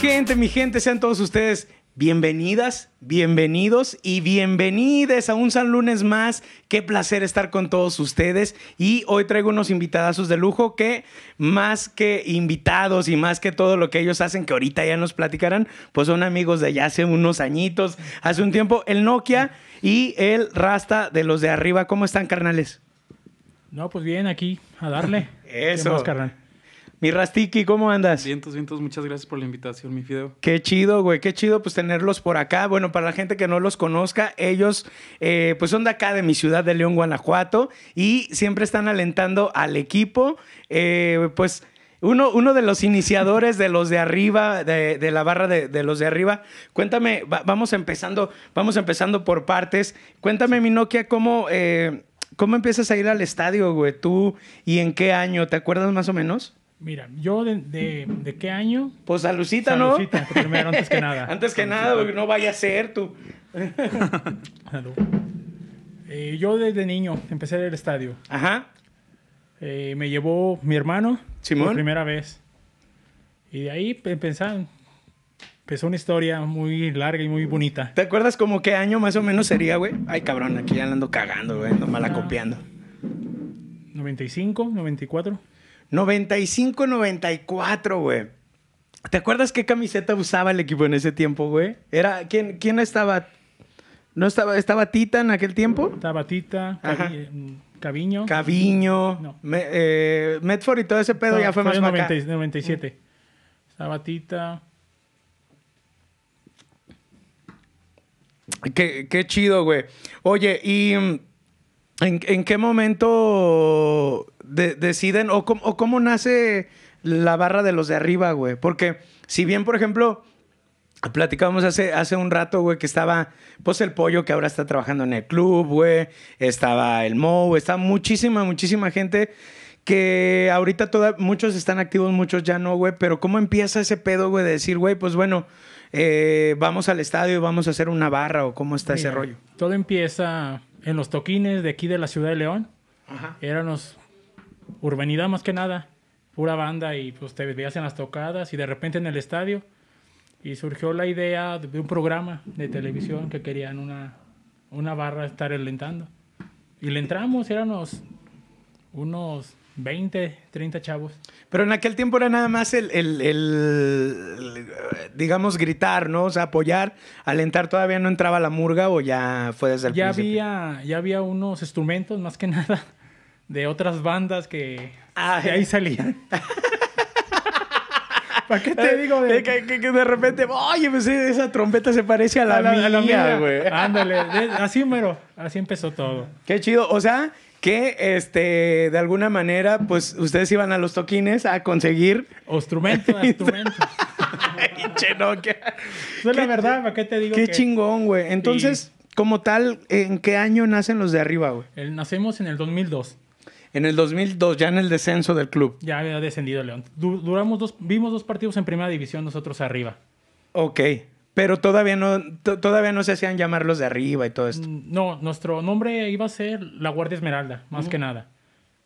gente, mi gente, sean todos ustedes bienvenidas, bienvenidos y bienvenides a un San Lunes más. Qué placer estar con todos ustedes. Y hoy traigo unos invitadazos de lujo que más que invitados y más que todo lo que ellos hacen, que ahorita ya nos platicarán, pues son amigos de ya hace unos añitos, hace un tiempo, el Nokia y el Rasta de los de arriba. ¿Cómo están, carnales? No, pues bien, aquí, a darle. Eso. ¿Qué más, carnal? Mi Rastiki, ¿cómo andas? Vientos, vientos, muchas gracias por la invitación, mi Fideo. Qué chido, güey, qué chido pues tenerlos por acá. Bueno, para la gente que no los conozca, ellos eh, pues son de acá, de mi ciudad de León, Guanajuato, y siempre están alentando al equipo. Eh, pues uno, uno de los iniciadores de los de arriba, de, de la barra de, de, los de arriba. Cuéntame, va, vamos empezando, vamos empezando por partes. Cuéntame, mi Nokia, cómo, eh, cómo empiezas a ir al estadio, güey, tú y en qué año, ¿te acuerdas más o menos? Mira, yo de, de, de qué año. Pues Salucita, ¿no? Salucita, primero, antes que nada. antes que nada, no vaya a ser tú. Eh, yo desde niño empecé a ir al estadio. Ajá. Eh, me llevó mi hermano Simón. por primera vez. Y de ahí empezó, empezó una historia muy larga y muy bonita. ¿Te acuerdas como qué año más o menos sería, güey? Ay, cabrón, aquí ya la ando cagando, güey, ando mala copiando. 95, 94. 95, 94, güey. ¿Te acuerdas qué camiseta usaba el equipo en ese tiempo, güey? Era, ¿quién, quién estaba? ¿No estaba, estaba Tita en aquel tiempo? Estaba Tita, Cavi, Caviño. Caviño, No. Me, eh, Medford y todo ese pedo No, ya fue, más para 90, acá. 97. Estaba Tita. Qué, qué chido, güey. Oye, ¿y en, en qué momento de- deciden o, cómo- o cómo nace la barra de los de arriba, güey? Porque si bien, por ejemplo, platicábamos hace, hace un rato, güey, que estaba, pues el pollo que ahora está trabajando en el club, güey, estaba el Mo, está muchísima, muchísima gente que ahorita toda, muchos están activos, muchos ya no, güey, pero ¿cómo empieza ese pedo, güey, de decir, güey, pues bueno, eh, vamos al estadio y vamos a hacer una barra o cómo está ese rollo? Todo empieza en los toquines de aquí de la ciudad de León. Ajá. Éramos urbanidad más que nada, pura banda y pues te veías en las tocadas y de repente en el estadio y surgió la idea de un programa de televisión que querían una, una barra estar alentando. Y le entramos, éramos unos 20, 30 chavos. Pero en aquel tiempo era nada más el, el- digamos, gritar, ¿no? O sea, apoyar, alentar. ¿Todavía no entraba la murga o ya fue desde el Ya principio? había, ya había unos instrumentos más que nada de otras bandas que Ah, de ahí salían. ¿Para qué te digo de, Eh, que, que- que de repente, oye, pues esa trompeta se parece a la, a mía, güey. Ándale, así mero, así empezó todo. Qué chido. O sea, que este, de alguna manera, pues ustedes iban a los toquines a conseguir. O instrumentos, Nokia. Eso es la verdad, ¿para qué te digo Qué que chingón, güey. Entonces, como tal, ¿en qué año nacen los de arriba, güey? nacemos en el 2002. En el 2002, ya en el descenso del club. Ya había descendido León. Du- duramos dos, vimos dos partidos en primera división nosotros arriba. Ok. Pero todavía no, to- todavía no se hacían llamar los de arriba y todo esto. Mm, No, nuestro nombre iba a ser la Guardia Esmeralda, más que nada.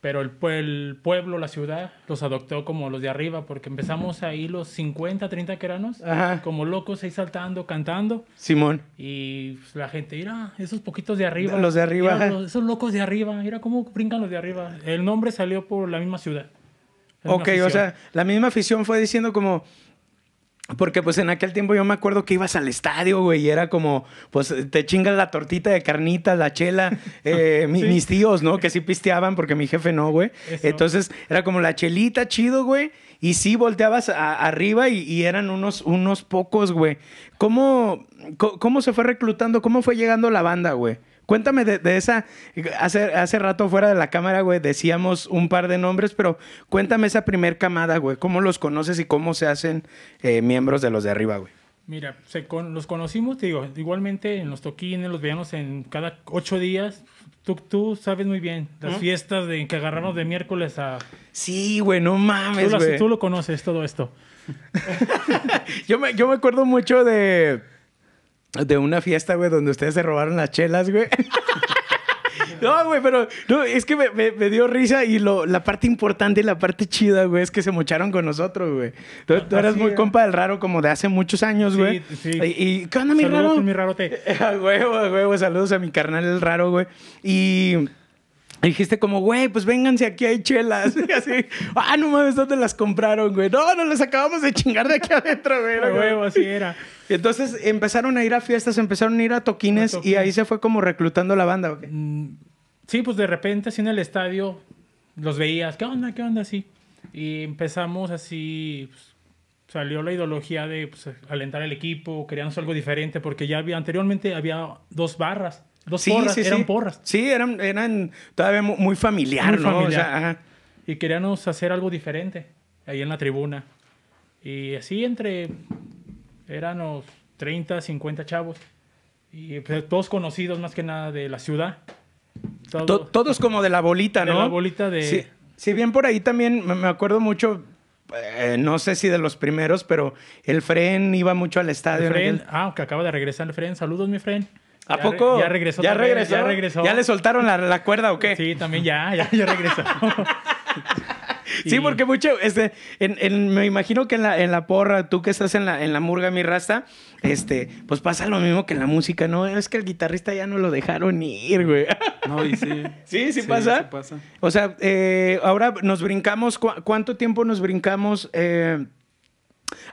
Pero el, pue- el pueblo, la ciudad, los adoptó como los de arriba, porque empezamos ahí los 50, 30 queranos, Ajá. como locos ahí saltando, cantando. Simón. Y pues, la gente, mira, esos poquitos de arriba. Los de arriba, mira, los- esos locos de arriba, mira cómo brincan los de arriba. El nombre salió por la misma ciudad. la misma Ok, o sea, la misma afición fue diciendo como... Porque pues en aquel tiempo yo me acuerdo que ibas al estadio, güey, y era como, pues te chingas la tortita de carnitas, la chela, eh, Sí. mis tíos, ¿no? Que sí pisteaban porque mi jefe no, güey. Eso. Entonces era como la chelita, chido, güey, y sí volteabas a- arriba y, y eran unos, unos pocos, güey. ¿Cómo, ¿Cómo se fue reclutando? ¿Cómo fue llegando la banda, güey? Cuéntame de, de esa. Hace, hace rato fuera de la cámara, güey, decíamos un par de nombres, pero cuéntame esa primer camada, güey. ¿Cómo los conoces y cómo se hacen eh, miembros de los de arriba, güey? Mira, se con- los conocimos, te digo, igualmente en los toquines, los veíamos en cada ocho días. Tú, tú sabes muy bien, las fiestas de que agarramos de miércoles a... Sí, güey, no Tú, mames, las- güey. tú lo conoces, todo esto. Yo me, yo me acuerdo mucho de. De una fiesta, güey, donde ustedes se robaron las chelas, güey. No, güey, pero no, es que me, me- me dio risa y lo, la parte importante y la parte chida, güey, es que se mocharon con nosotros, güey. Tú, tú eras muy compa del raro como de hace muchos años, Sí, güey. sí. Y, y, ¿qué onda, mi Saludos, raro? mi. A huevo, a huevo, saludos a mi carnal el raro, güey. Y dijiste como, güey, pues vénganse aquí, hay chelas. Y así, ah, no mames, ¿dónde las compraron, güey? No, no las acabamos de chingar de aquí adentro, güey. Huevo, así era. Y entonces empezaron a ir a fiestas, empezaron a ir a toquines, y ahí se fue como reclutando la banda, ¿o qué? Mm, Sí, pues de repente así en el estadio los veías, ¿qué onda? ¿Qué onda? Así. Y empezamos así, pues, salió la ideología de pues, alentar el equipo, queríamos algo diferente, porque ya había, anteriormente había dos barras, dos porras, eran porras. Sí, eran, eran todavía mu- muy familiar, Muy ¿no? O familiar. sea, ajá. Y queríamos hacer algo diferente ahí en la tribuna. Y así entre, eran unos 30, 50 chavos. Y pues, todos conocidos más que nada de la ciudad. Todo- To- todos como de la bolita, De ¿no? la bolita de- Sí, si bien por ahí también me acuerdo mucho, eh, no sé si de los primeros, pero el Fren iba mucho al estadio. El Fren, ah, que acaba de regresar el Fren. Saludos, mi Fren. ¿A Ya poco? re- ya regresó. ¿Ya regresó? Ya regresó. ¿Ya le soltaron la, la cuerda o qué? Sí, también ya, ya, ya regresó. Sí, Y- porque mucho, este, en, en- me imagino que en la, en la porra, tú que estás en la, en la murga, mi rasta, este, pues pasa lo mismo que en la música, ¿no? Es que el guitarrista ya no lo dejaron ir, güey. No, y sí. Sí, sí pasa. Sí pasa. O sea, eh, ahora nos brincamos, ¿cu- ¿cuánto tiempo nos brincamos eh,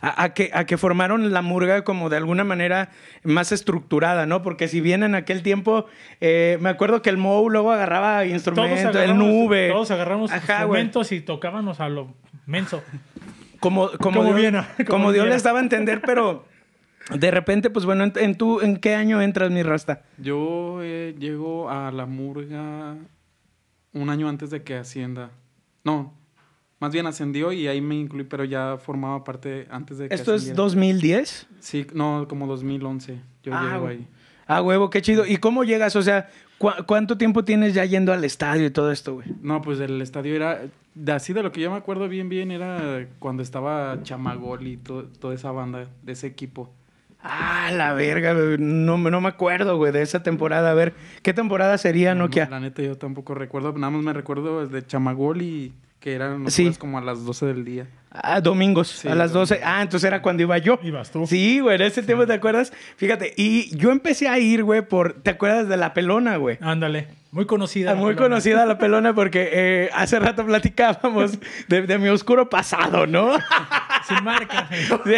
a, a que, a que formaron la murga como de alguna manera más estructurada, ¿no? Porque si bien en aquel tiempo, eh, me acuerdo que el Mou luego agarraba instrumentos, el nube. todos agarramos Ajá, instrumentos y tocábamos a lo menso. Como, como, Como Dios, como como Dios les daba a entender, pero de repente, pues bueno, ¿en, en tú, ¿en qué año entras, mi rasta? Yo eh, llego a la murga un año antes de que ascienda. No, más bien ascendió y ahí me incluí, pero ya formaba parte antes de que ¿Esto es ascendiera. 2010? Sí, no, como 2011. Yo Ah, llego ahí. Ah, huevo, qué chido. ¿Y cómo llegas? O sea, ¿cu- ¿cuánto tiempo tienes ya yendo al estadio y todo esto, güey? No, pues el estadio era, de así de lo que yo me acuerdo bien, bien, era cuando estaba Chamagol y to- toda esa banda, de ese equipo. Ah, la verga. No, me- no me acuerdo, güey, de esa temporada. A ver, ¿qué temporada sería Nokia? La neta yo tampoco recuerdo, nada más me recuerdo de Chamagol y que eran los Sí. como a las 12 del día. Ah, domingos, Sí, a las 12. domingos. Ah, entonces era cuando iba yo. Ibas tú. Sí, güey, en ese tiempo, ¿te acuerdas? Fíjate, y yo empecé a ir, güey, por... ¿Te acuerdas de La Pelona, güey? Ándale. Muy conocida. Ah, Muy pelona. conocida La Pelona porque eh, hace rato platicábamos de, de mi oscuro pasado, ¿no? Sin marca. Sí.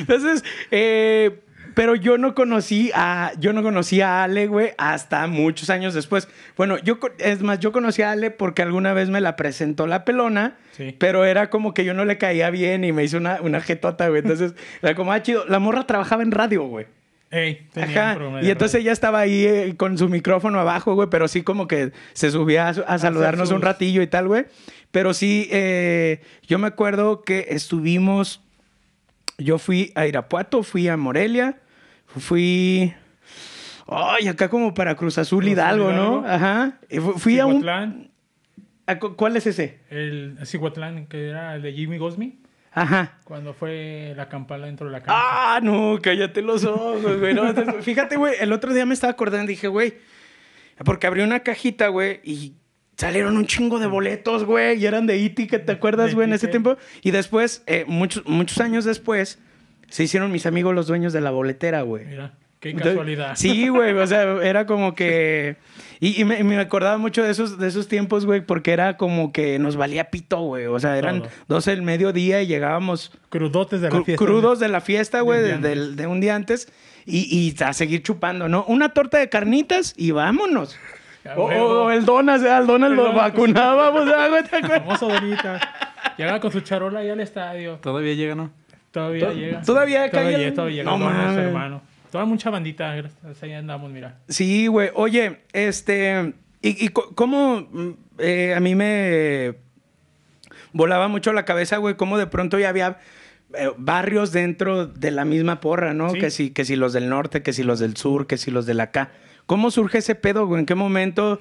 Entonces, eh, pero yo no conocí a, yo no conocí a Ale, güey, hasta muchos años después. Bueno, yo, es más, yo conocí a Ale porque alguna vez me la presentó la pelona, Sí. pero era como que yo no le caía bien y me hizo una, una jetota, güey. Entonces, era como, ah, chido. La morra trabajaba en radio, güey. Ey, Ajá. Y entonces radio. ella estaba ahí eh, con su micrófono abajo, güey, pero sí como que se subía a, saludarnos sus- un ratillo y tal, güey. Pero sí, eh, yo me acuerdo que estuvimos, yo fui a Irapuato, fui a Morelia, fui, ay, acá como para Cruz Azul Cruz Hidalgo, ¿no? Ajá. Fu- Fui a un... Cihuatlán, a cu- ¿Cuál es ese? el Cihuatlán, que era el de Jimmy Gosmi, Ajá. cuando fue la campana dentro de la cancha. Ah, no, cállate los ojos, güey. No, fíjate, güey, el otro día me estaba acordando y dije, güey, porque abrí una cajita, güey, y salieron un chingo de boletos, güey, y eran de E.T., que te acuerdas, güey, en ese tiempo. Y después, eh, muchos, muchos años después, se hicieron mis amigos los dueños de la boletera, güey. Mira, qué Entonces, casualidad. Sí, güey, o sea, era como que... Y, y me, me acordaba mucho de esos, de esos tiempos, güey, porque era como que nos valía pito, güey. O sea, eran Todo. 12 del mediodía y llegábamos Crudotes de la cru- fiesta. crudos de la fiesta, güey, De de, un día del- de un día antes. Y, y a seguir chupando, ¿no? Una torta de carnitas y vámonos. Ya, O, o el Donas, ¿eh? al Donas El lo vacunábamos, ¿ah, güey? Famoso bonita. Llegaba con su charola ahí al estadio. Todavía llega, ¿no? Todavía To- llega. todavía cae todavía, todavía llega. No mames. hermano. Toda mucha bandita. Ahí andamos, mira. Sí, güey. Oye, este... ¿Y, y cómo mm, eh, a mí me volaba mucho la cabeza, güey? Cómo de pronto ya había eh, barrios dentro de la misma porra, ¿no? Sí. Que, si, que si los del norte, que si los del sur, que si los del acá. ¿Cómo surge ese pedo, güey? ¿En qué momento...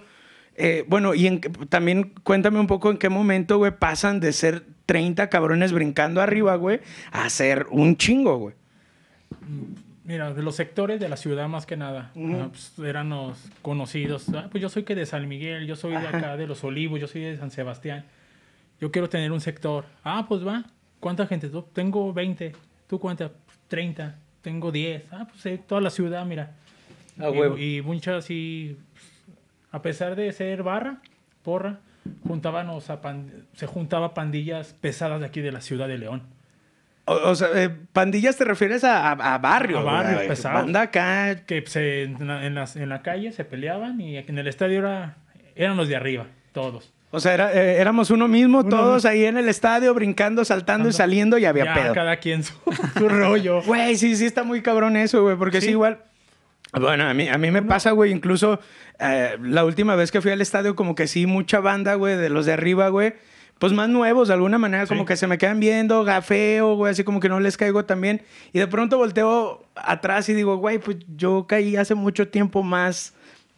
eh, bueno, y en, también cuéntame un poco en qué momento, güey, pasan de ser 30 cabrones brincando arriba, güey, a ser un chingo, güey. Mira, de los sectores de la ciudad más que nada. Ah, pues, eran los conocidos. Ah, pues yo soy que de San Miguel, yo soy de acá, de Los Olivos, yo soy de San Sebastián. Yo quiero tener un sector. Ah, pues va. ¿Cuánta gente? Tú- Tengo 20. ¿Tú cuántas? 30. Tengo 10. Ah, pues eh, toda la ciudad, mira. A y, huevo. y muchas, y a pesar de ser barra, porra, juntábamos a pan- se juntaba pandillas pesadas de aquí de la ciudad de León. O, o sea, eh, pandillas te refieres a, a- a barrio. A barrio, güey. pesado. Banda acá. que se, en, la, en las- en la calle se peleaban y en el estadio era, eran los de arriba, todos. O sea, era- eh, éramos uno mismo, Uno todos ahí en el estadio, brincando, saltando y saliendo y había Ya, pedo. cada quien su, su rollo. Güey, sí, sí está muy cabrón eso, güey, porque sí, Sí. igual. Bueno, a mí, a mí me pasa, güey, incluso eh, la última vez que fui al estadio, como que sí, mucha banda, güey, de los de arriba, güey, pues más nuevos, de alguna manera, como que se me quedan viendo, gafeo, güey, así como que no les caigo tan bien. Y de pronto volteo atrás y digo, güey, pues yo caí hace mucho tiempo más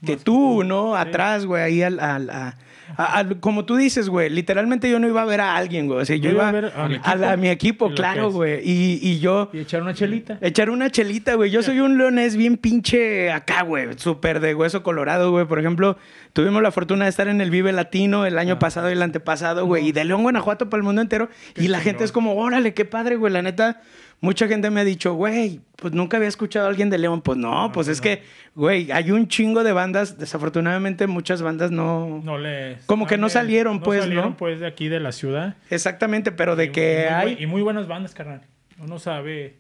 que Más tú, que tú, ¿no? sí. Atrás, güey, ahí al... al- a- a- como tú dices, güey, literalmente yo no iba a ver a alguien, güey. O sea, yo, iba, a ver a, mi la- a mi equipo, y claro, güey. Y, y yo... Y echar una chelita. Echar una chelita, güey. Yo soy un leonés bien pinche acá, güey. Súper de hueso colorado, güey. Por ejemplo, tuvimos la fortuna de estar en el Vive Latino el año Ah. pasado y el antepasado, güey. Y de León, Guanajuato para el mundo entero. Qué y la gente es como, órale, qué padre, güey. La neta, mucha gente me ha dicho, güey, pues nunca había escuchado a alguien de León. Pues no, pues es no. que, güey, hay un chingo de bandas. Desafortunadamente, muchas bandas no... No les, Como que no salieron, pues, ¿no? salieron, pues, de aquí de la ciudad. Exactamente, pero de que y muy hay... y muy buenas bandas, carnal. Uno sabe.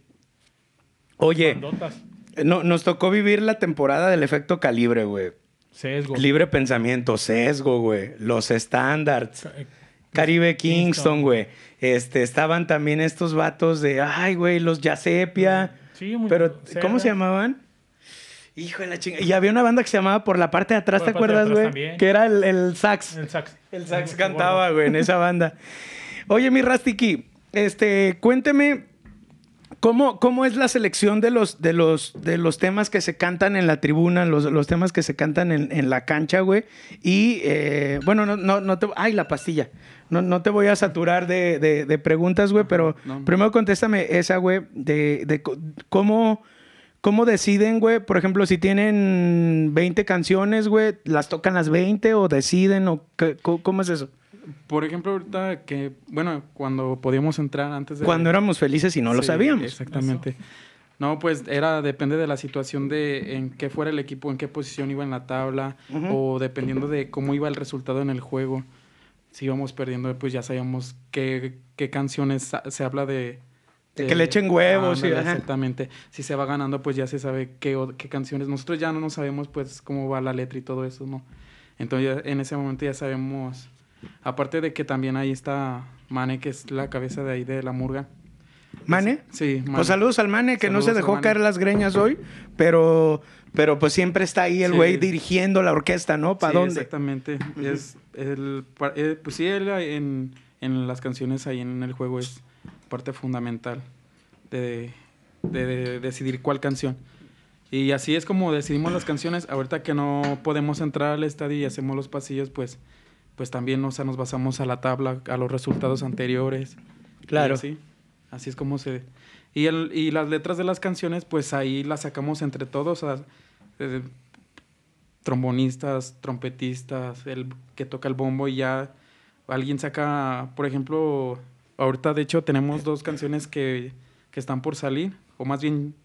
Oye, bandotas, no, nos tocó vivir la temporada del efecto calibre, güey. Sesgo. Libre pensamiento, sesgo, güey. Los standards. Ca- eh, Caribe. Kingston, güey. Este, estaban también estos vatos de, ay, güey, los Yasepia. Sí, muy Pero, Serra. ¿cómo se llamaban? Hijo de la chinga. Y había una banda que se llamaba Por la parte de atrás, Por ¿te acuerdas, güey? Que era el, el sax. El sax. El sax cantaba, güey, en esa banda. Oye, mi Rastiki, este, cuénteme, ¿cómo, cómo es la selección de los, de, los, de los temas que se cantan en la tribuna, los, los temas que se cantan en, en la cancha, güey? Y, eh, bueno, no, no, no te... ¡Ay, la pastilla! No, no te voy a saturar de, de- de preguntas, güey, pero no. primero contéstame esa, güey, de, de cómo... ¿Cómo deciden, güey? Por ejemplo, si tienen 20 canciones, güey, ¿las tocan las 20 o deciden o qué- cómo es eso? Por ejemplo, ahorita que, bueno, cuando podíamos entrar antes de... Cuando éramos felices y no lo Sí, sabíamos. Exactamente. No, pues era, depende de la situación de en qué fuera el equipo, en qué posición iba en la tabla, Ujú. o dependiendo de cómo iba el resultado en el juego. Si íbamos perdiendo, pues ya sabíamos qué, qué canciones se habla de... De que le echen huevos y- Ándale, ajá. Exactamente. Si se va ganando, pues ya se sabe qué, qué canciones. Nosotros ya no nos sabemos, pues, cómo va la letra y todo eso, ¿no? Entonces, ya- en ese momento ya sabemos... Aparte de que también ahí está Mane, que es la cabeza de ahí de la murga. ¿Mane? Sí, Mane. Pues saludos al Mane, que no se dejó caer las greñas hoy, pero, pero pues siempre está ahí el Sí. güey dirigiendo la orquesta, ¿no? ¿Para Sí, dónde? Exactamente. Es el, eh, pues sí, él en, en las canciones ahí en el juego es parte fundamental de, de- de decidir cuál canción. Y así es como decidimos las canciones. Ahorita que no podemos entrar al estadio y hacemos los pasillos, pues, pues también o sea, nos basamos a la tabla, a los resultados anteriores. Claro. Así, así es como se... Y, el, y las letras de las canciones, pues ahí las sacamos entre todos. o sea, eh, trombonistas, trompetistas, el que toca el bombo y ya alguien saca, por ejemplo, ahorita de hecho tenemos dos canciones que, que están por salir, o más bien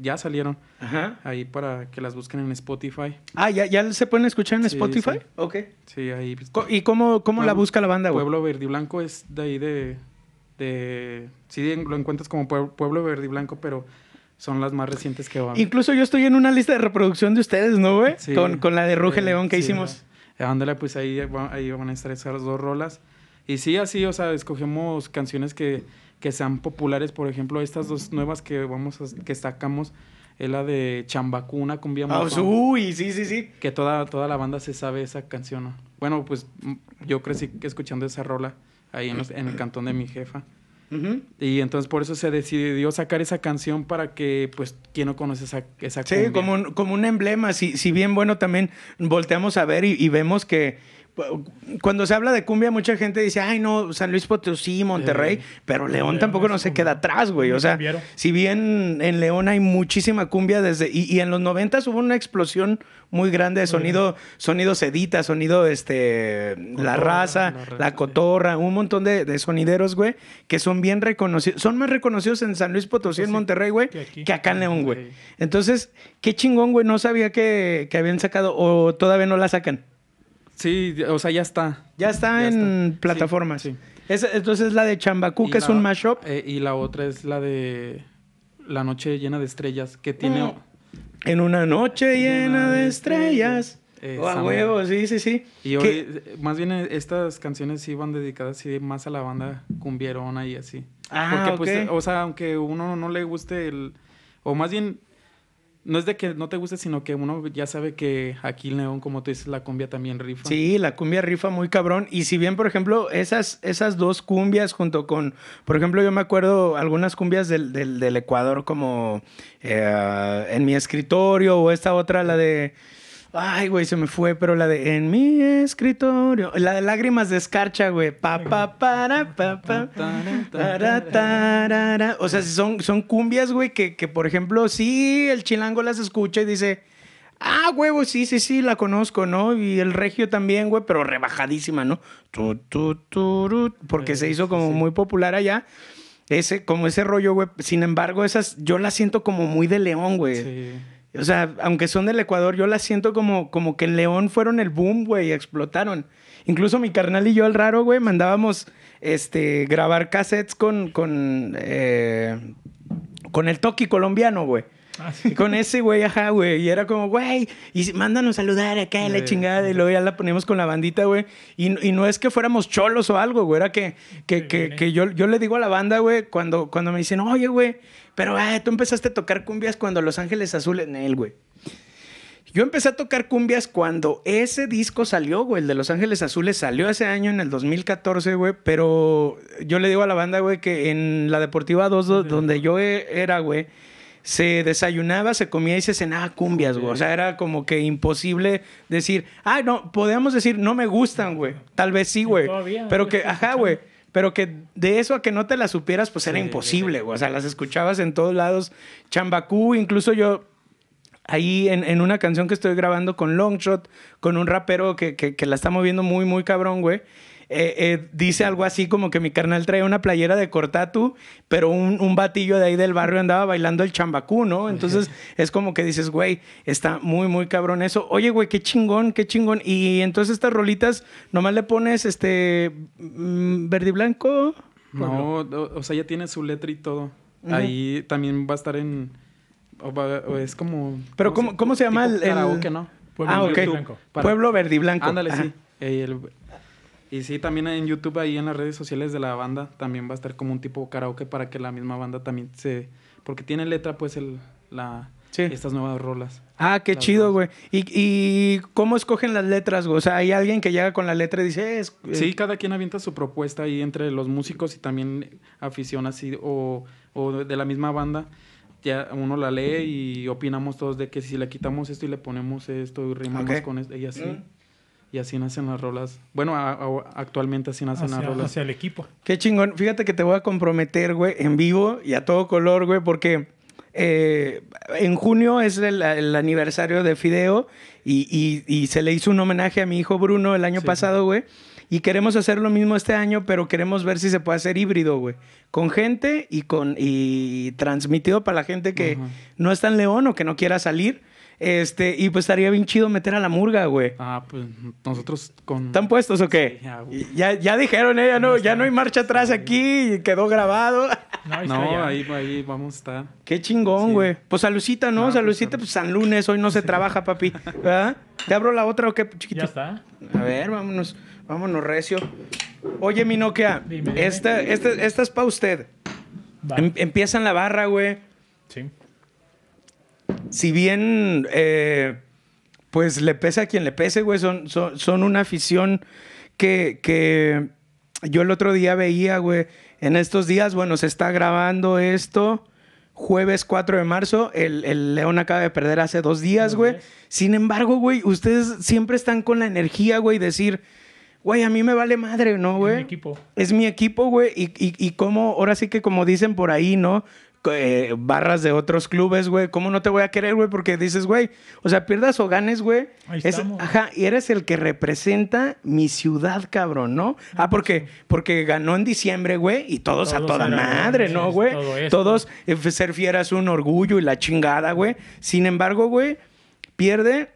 ya salieron Ajá. ahí para que las busquen en Spotify. Ah, ¿ya, ¿ya se pueden escuchar en Sí, Spotify? sí. Ok. Sí, ahí. Co- ¿Y cómo, cómo la busca la banda, güey? Pueblo Verde y Blanco es de ahí de... de sí, lo encuentras como Pueblo, Verde y Blanco, pero son las más recientes que van. Incluso yo estoy en una lista de reproducción de ustedes, ¿no, güey? Sí. Con, con la de Ruge Eh, León que hicimos. Ándale, pues ahí, ahí van a estar esas dos rolas. Y sí, así, o sea, escogemos canciones que, que sean populares. Por ejemplo, estas dos nuevas que vamos a, que sacamos es la de Chambacuna, Cumbia Ah, Mofa, uy, sí, sí, sí. que toda, toda la banda se sabe esa canción. ¿no? Bueno, pues yo crecí escuchando esa rola ahí en, los- en el cantón de mi jefa. Y entonces por eso se decidió sacar esa canción para que, pues, quien no conoce esa, esa Sí, cumbia. como un, como un emblema. Si, si bien, bueno, también volteamos a ver y, y vemos que, cuando se habla de cumbia, mucha gente dice, ay, no, San Luis Potosí, Monterrey, Eh, pero León tampoco no se queda atrás, güey. O sea, Cambiaron. si bien en León hay muchísima cumbia desde. Y, y en los 90 hubo una explosión muy grande de sonido, sonido sedita, sonido este. la raza, la cotorra, un montón de, de sonideros, güey, que son bien reconocidos. Son más reconocidos en San Luis Potosí, en Monterrey, güey, que que acá en León, güey. Entonces, qué chingón, güey. No sabía que, que habían sacado, o todavía no la sacan. Sí, o sea, ya está. Ya está Ya en está. plataformas. Sí, sí. Es- entonces la de Chambacú, Y que es un mashup. eh, y la otra es la de La Noche Llena de Estrellas, que tiene... Mm. En una noche llena de estrellas. Eh, Oh, a huevo, sí, sí, sí. Y hoy, eh, más bien eh, estas canciones sí van dedicadas así más a la banda cumbierona y así. Ah, Porque, pues, ok. eh, o sea, aunque uno no le guste el... O más bien, no es de que no te guste, sino que uno ya sabe que aquí como tú dices, la cumbia también rifa. Sí, la cumbia rifa muy cabrón. Y si bien, por ejemplo, esas, esas dos cumbias junto con, por ejemplo, yo me acuerdo algunas cumbias del, del, del Ecuador como eh, en mi escritorio o esta otra, la de... Ay, güey, se me fue, pero la de en mi escritorio. La de lágrimas de escarcha, güey. Pa, pa, para, pa, pa. Tara, tarara. O sea, son, son cumbias, güey, que, que, por ejemplo, sí, el chilango las escucha y dice, ah, huevo, sí, sí, sí, la conozco, ¿no? Y el regio también, güey, pero rebajadísima, ¿no? Tu, tu, turut, porque se hizo como sí. muy popular allá. Ese, como ese rollo, güey. Sin embargo, esas yo las siento como muy de León, güey. Sí. O sea, aunque son del Ecuador, yo las siento como, como que en León fueron el boom, güey, explotaron. Incluso mi carnal y yo, el raro, güey, mandábamos este, grabar cassettes con, con, eh, con el toki colombiano, güey. Ah, sí. Con ese, güey, ajá, güey. Y era como, güey, y mándanos saludar acá, la Eh, chingada. Y luego ya la poníamos con la bandita, güey. Y, y no es que fuéramos cholos o algo, güey. Era que, que, que, que yo, yo le digo a la banda, güey, cuando, cuando me dicen, oye, güey, pero ah, tú empezaste a tocar cumbias cuando Los Ángeles Azules en él, güey. Yo empecé a tocar cumbias cuando ese disco salió, güey. El de Los Ángeles Azules salió ese año, en el 2014, güey. Pero yo le digo a la banda, güey, que en la Deportiva 2, do- donde yo e- era, güey, se desayunaba, se comía y se cenaba cumbias, güey. O sea, era como que imposible decir, ah, no, podíamos decir, no me gustan, güey. Tal vez sí, güey. Pero que, ajá, güey. Pero que de eso a que no te las supieras, pues era Sí, imposible, güey. O sea, las escuchabas en todos lados. Chambacú, incluso yo ahí en, en una canción que estoy grabando con Longshot, con un rapero que, que, que la está moviendo muy, muy cabrón, güey. Eh, eh, dice algo así como que mi carnal traía una playera de Cortatu, pero un, un batillo de ahí del barrio andaba bailando el chambacú, ¿no? Entonces es como que dices, güey, está muy, muy cabrón eso. Oye, güey, qué chingón, qué chingón. Y entonces estas rolitas, nomás le pones este mm, verde y blanco. No, o, o sea, ya tiene su letra y todo. Ahí también va a estar en... o va- o es como... Pero ¿cómo- cómo se llama el- el- karaoke, ¿no? Pueblo ah. Verde y Blanco. Para- Pueblo verde y blanco. Ándale, Ajá. sí. El- y sí, también en YouTube, ahí en las redes sociales de la banda, también va a estar como un tipo karaoke para que la misma banda también se... Porque tiene letra, pues, el, la, Sí. estas nuevas rolas. Ah, qué chido, güey. ¿Y, ¿Y cómo escogen las letras, güey? O sea, hay alguien que llega con la letra y dice, "Eh, es, Sí, cada quien avienta su propuesta ahí entre los músicos y también afición así o, o de la misma banda. Ya uno la lee y opinamos todos de que si le quitamos esto y le ponemos esto y rimamos con esto y así. Mm. Y así nacen las rolas. Bueno, a- a- actualmente así nacen las rolas. hacia el equipo. Qué chingón. Fíjate que te voy a comprometer, güey, en vivo y a todo color, güey, porque eh, en junio es el, el aniversario de Fideo y, y- y se le hizo un homenaje a mi hijo Bruno el año Sí. pasado, güey. Y queremos hacer lo mismo este año, pero queremos ver si se puede hacer híbrido, güey. Con gente y con y transmitido para la gente que no está en León o que no quiera salir. Este, y pues estaría bien chido meter a la murga, güey. Ah, pues nosotros con... ¿Están puestos o qué? Sí, ya, ya, ya dijeron, eh, ya, no, ya no hay marcha atrás aquí, quedó grabado. No, ahí está No, ahí, ahí vamos a estar. Qué chingón, Sí. güey. Pues salucita, ¿no? Ah, pues, salucita, pues San Lunes, hoy no se trabaja, papi. ¿Verdad? ¿Te abro la otra o qué, chiquito? Ya está. A ver, vámonos, vámonos recio. Oye, mi Nokia, Dime, dime. esta, esta, esta es para usted. Va. Em- empieza en la barra, güey. Sí. Si bien, eh, pues le pese a quien le pese, güey, son, son, son una afición que, que yo el otro día veía, güey. En estos días, bueno, se está grabando esto jueves 4 de marzo. El, el León acaba de perder hace dos días, güey. Sin embargo, güey, ustedes siempre están con la energía, güey, decir, güey, a mí me vale madre, ¿no, Es güey? mi equipo. Es mi equipo, güey. Y, y, y como, ahora sí que como dicen por ahí, ¿no? Eh, barras de otros clubes, güey. ¿Cómo no te voy a querer, güey? Porque dices, güey, o sea, pierdas o ganes, güey. Ahí es- estamos. Ajá, y eres el que representa mi ciudad, cabrón, ¿no? Ah, porque, porque ganó en diciembre, güey, y todos, a toda madre, ¿no, güey? todo. Todos eh, ser fieras un orgullo y la chingada, güey. Sin embargo, güey, pierde.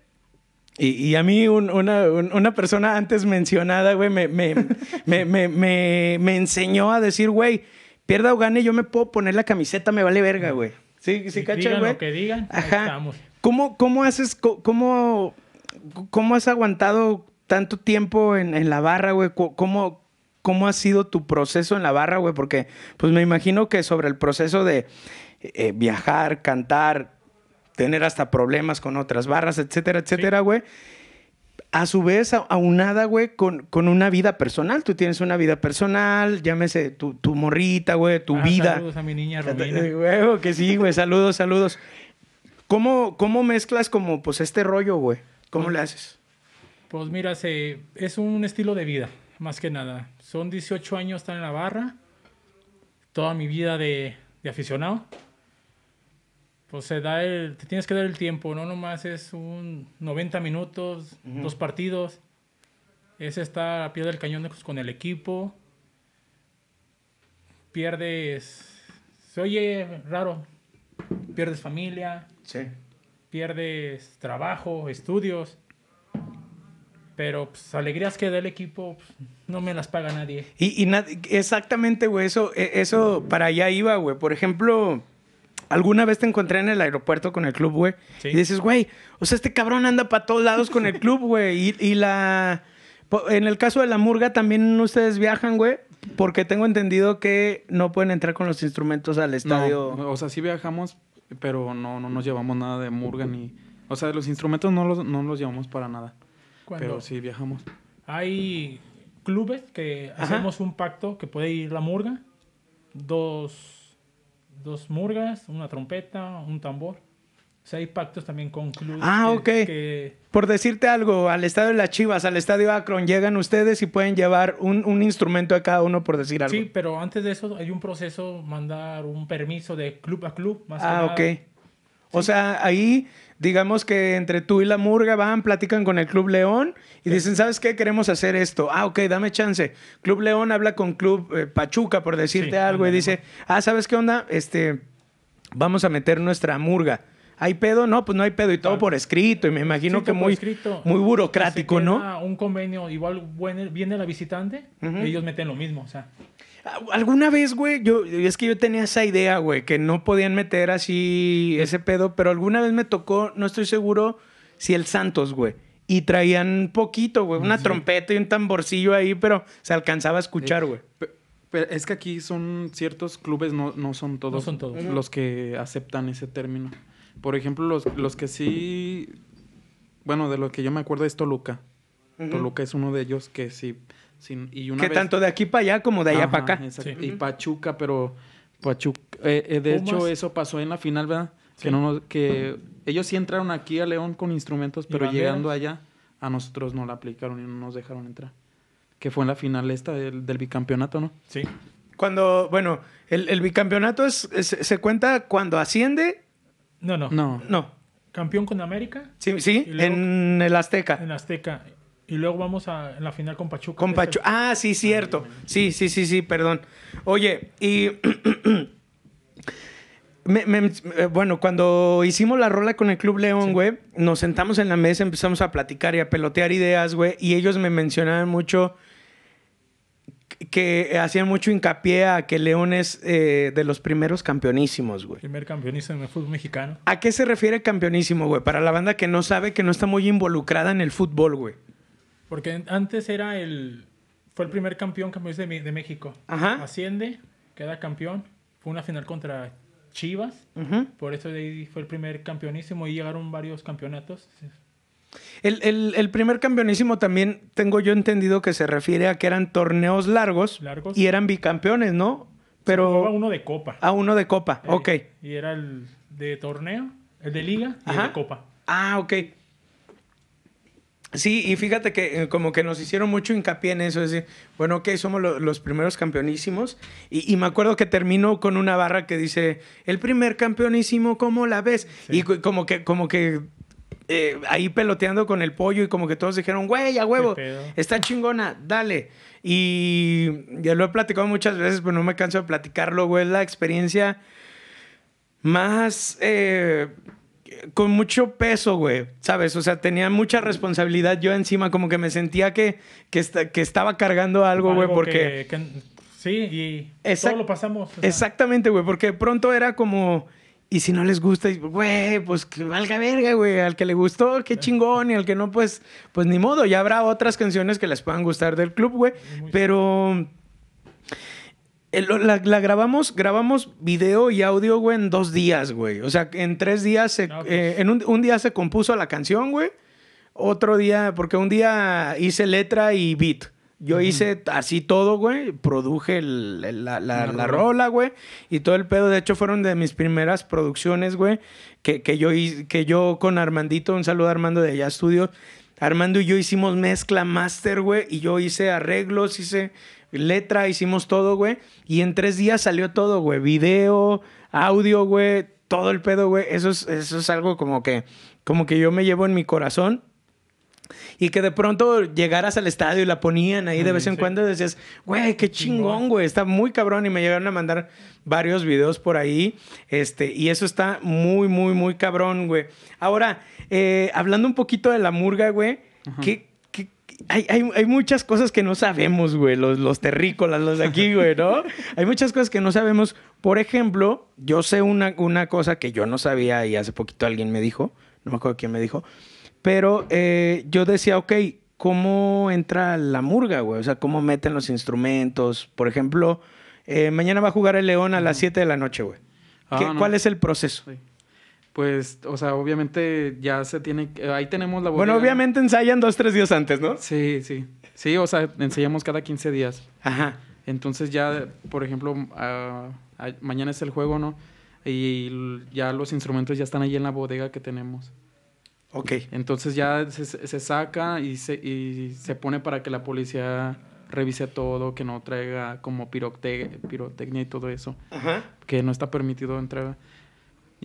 Y, y a mí un- una, un- una persona antes mencionada, güey, me, me, me- me enseñó a decir, güey, pierda o gane, yo me puedo poner la camiseta, me vale verga, güey. Sí, sí, cacha, güey. lo que digan, Ajá. estamos. ¿Cómo, cómo haces, cómo, cómo has aguantado tanto tiempo en, en la barra, güey? ¿Cómo, ¿Cómo ha sido tu proceso en la barra, güey? Porque, pues me imagino que sobre el proceso de eh, viajar, cantar, tener hasta problemas con otras barras, etcétera, etcétera, güey. A su vez, aunada, güey, con, con una vida personal. Tú tienes una vida personal, llámese tu, tu morrita, güey, tu Ah, vida. Saludos a mi niña Romina. Huevo, que sí, güey. Saludos, saludos. ¿Cómo, ¿Cómo mezclas como pues este rollo, güey? ¿Cómo le haces? Pues mira, se, es un estilo de vida, más que nada. Son 18 años estar en la barra, toda mi vida de, de aficionado. Pues se da el, te tienes que dar el tiempo, no nomás es un 90 minutos, dos partidos. Es estar a pie del cañón con el equipo. Pierdes, se oye raro, pierdes familia, Sí. pierdes trabajo, estudios. Pero pues, alegrías que da el equipo pues, no me las paga nadie. Y, y na- exactamente, güey, eso, e- eso para allá iba, güey. Por ejemplo, alguna vez te encontré en el aeropuerto con el club, güey. Sí. Y dices, güey, o sea, este cabrón anda para todos lados con el club, güey. Y, y la... En el caso de la murga también ustedes viajan, güey. Porque tengo entendido que no pueden entrar con los instrumentos al estadio. No, o sea, sí viajamos, pero no, no nos llevamos nada de murga ni... O sea, los instrumentos no los, no los llevamos para nada. Pero sí viajamos. hay clubes que Ajá. hacemos un pacto que puede ir la murga, dos, dos murgas, una trompeta, un tambor. O sea, hay pactos también con clubes. Ah, ok. que- Por decirte algo, al estadio de las Chivas, al estadio Akron, llegan ustedes y pueden llevar un, un instrumento de cada uno, por decir algo. sí, pero antes de eso hay un proceso, mandar un permiso de club a club. Más Ah, ok. O sea, ahí, digamos que entre tú y la murga van, platican con el Club León y dicen, ¿sabes qué? Queremos hacer esto. Ah, ok, dame chance. Club León habla con Club eh, Pachuca, por decirte Sí, algo, y dice, ah, ¿sabes qué onda? Este, vamos a meter nuestra murga. ¿Hay pedo? No, pues no hay pedo. Y todo Ah. por escrito. Y me imagino Sí, que muy, escrito. muy burocrático, ¿no? Un convenio, igual viene la visitante, Ujú. ellos meten lo mismo, o sea. Alguna vez, güey, yo es que yo tenía esa idea, güey, que no podían meter así ese pedo, pero alguna vez me tocó, no estoy seguro si el Santos, güey. Y traían poquito, güey, una trompeta y un tamborcillo ahí, pero se alcanzaba a escuchar, güey. Pe- Pero es que aquí son ciertos clubes, no, no son todos, No son todos. los que aceptan ese término. Por ejemplo, los, los que sí, bueno, de lo que yo me acuerdo es Toluca. Toluca es uno de ellos que sí, sin, y una Que vez- tanto de aquí para allá como de allá para acá. Sí. Y Pachuca, pero Pachuca, eh, eh, de hecho eso pasó en la final, ¿verdad? Sí. Que no nos- que ellos sí entraron aquí a León con instrumentos, pero llegando allá a nosotros no la aplicaron y no nos dejaron entrar. Que fue en la final esta del, del bicampeonato, ¿no? Sí. Cuando, bueno, el, el bicampeonato es, es- se cuenta cuando asciende. No, no. No. No. Campeón con América Sí, sí, luego- en el Azteca. en Azteca. Y luego vamos a en la final con Pachuca. Con que es el- Pachu. Ah, sí, cierto. Sí, sí, sí, sí, perdón. Oye, y. me- me- eh, bueno, cuando hicimos la rola con el Club León, güey, nos sentamos en la mesa, empezamos a platicar y a pelotear ideas, güey, y ellos me mencionaban mucho que hacían mucho hincapié a que León es eh, de los primeros campeonísimos, güey. Primer campeonista en el fútbol mexicano. ¿A qué se refiere campeonísimo, güey? Para la banda que no sabe, que no está muy involucrada en el fútbol, güey. Porque antes era el. Fue el primer campeón campeón de, de México. Ajá. Asciende, queda campeón. Fue una final contra Chivas. Ujú. Por eso de ahí fue el primer campeonísimo y llegaron varios campeonatos. El, el- el primer campeonísimo también tengo yo entendido que se refiere a que eran torneos largos, Largos. y eran bicampeones, ¿no? pero... Jugaba uno de copa. Ah, uno de copa, Eh, ok. Y era el de torneo, el de liga y el de copa. Ah, ok. Sí, y fíjate que eh, como que nos hicieron mucho hincapié en eso, es decir, bueno, ok, somos lo- los primeros campeonísimos, y, y me acuerdo que terminó con una barra que dice, el primer campeonísimo, ¿cómo la ves? Sí. Y como que, como que eh, ahí peloteando con el pollo y como que todos dijeron, güey, a huevo, está chingona, dale. Y ya lo he platicado muchas veces, pero no me canso de platicarlo, güey, es la experiencia más... eh, con mucho peso, güey, ¿sabes? O sea, tenía mucha responsabilidad yo encima, como que me sentía que, que, esta- que estaba cargando algo, güey, porque... que- que- sí, y Exact- todo lo pasamos. o sea, Exactamente, güey, porque pronto era como... Y si no les gusta, güey, pues que valga verga, güey. Al que le gustó, qué chingón. Y al que no, pues, pues ni modo. Ya habrá otras canciones que les puedan gustar del club, güey. Pero el- la, la grabamos, grabamos video y audio, güey, en dos días, güey. O sea, en tres días, se, No, pues. eh, en un, un día se compuso la canción, güey. Otro día, porque un día hice letra y beat. Yo hice así todo, güey. Produje el- el- la, la- La la rola. güey. Y todo el pedo. De hecho, fueron de mis primeras producciones, güey. Que, que, yo, que yo con Armandito, un saludo a Armando de allá estudio. Armando y yo hicimos mezcla master, güey. Y yo hice arreglos, hice letra, hicimos todo, güey. Y en tres días salió todo, güey. Video, audio, güey. Todo el pedo, güey. Eso es, eso es algo como que, como que yo me llevo en mi corazón. Y que de pronto llegaras al estadio y la ponían ahí de vez en sí. cuando y decías, güey, qué chingón, güey. Está muy cabrón. Y me llegaron a mandar varios videos por ahí. Este, y eso está muy, muy, muy cabrón, güey. Ahora, eh, hablando un poquito de la murga, güey, ¿qué, qué- hay, hay, hay muchas cosas que no sabemos, güey, los, los terrícolas, los de aquí, güey, ¿no? hay muchas cosas que no sabemos. Por ejemplo, yo sé una, una cosa que yo no sabía y hace poquito alguien me dijo, no me acuerdo quién me dijo, pero eh, yo decía, ok, ¿cómo entra la murga, güey? O sea, ¿cómo meten los instrumentos? Por ejemplo, eh, mañana va a jugar el León a las 7 de la noche, güey. Ah, ¿Qué- no. ¿Cuál es el proceso? Sí. Pues, o sea, obviamente ya se tiene... que- Ahí tenemos la Bueno, bodega. obviamente ensayan dos, tres días antes, ¿no? Sí, sí. Sí, o sea, enseñamos cada 15 días. Ajá. Entonces ya, por ejemplo, ah, mañana es el juego, ¿no? Y ya los instrumentos ya están ahí en la bodega que tenemos. Ok. Entonces ya se, se saca y se, y se pone para que la policía revise todo, que no traiga como pirotecnia y todo eso, Ajá. que no está permitido entrar.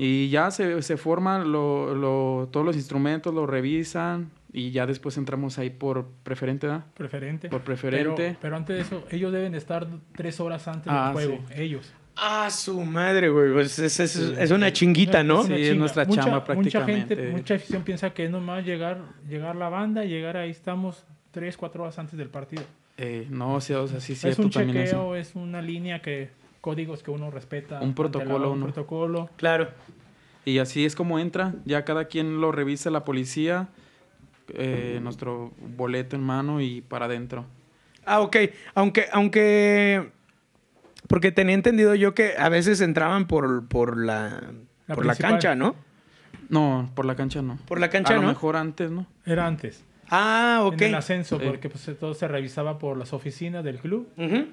Y ya se, se forman lo, lo- todos los instrumentos, lo revisan y ya después entramos ahí por preferente, ¿verdad? Preferente. Por preferente. Pero, pero antes de eso, ellos deben estar tres horas antes Ah, del juego. sí. Ellos. Ah, su madre, güey. Pues es, es- es una chinguita, ¿no? Sí, una es chinga. nuestra Mucha- chamba Mucha prácticamente. gente, mucha afición piensa que es nomás llegar, llegar la banda, llegar ahí estamos tres, cuatro horas antes del partido. Eh, no, sí, o sea, sí, es cierto un también chequeo, es una línea que códigos que uno respeta. Un la- protocolo, un ¿no? protocolo. Claro. Y así es como entra. Ya cada quien lo revisa la policía, eh, nuestro boleto en mano y para adentro. Ah, ok. Aunque, aunque. Porque tenía entendido yo que a veces entraban por, por la, La por la cancha, ¿no? No, por la cancha no. Por la cancha, A lo ¿no? mejor antes, ¿no? Era antes. Ah, ok. En el ascenso, porque pues, todo se revisaba por las oficinas del club. Ujú.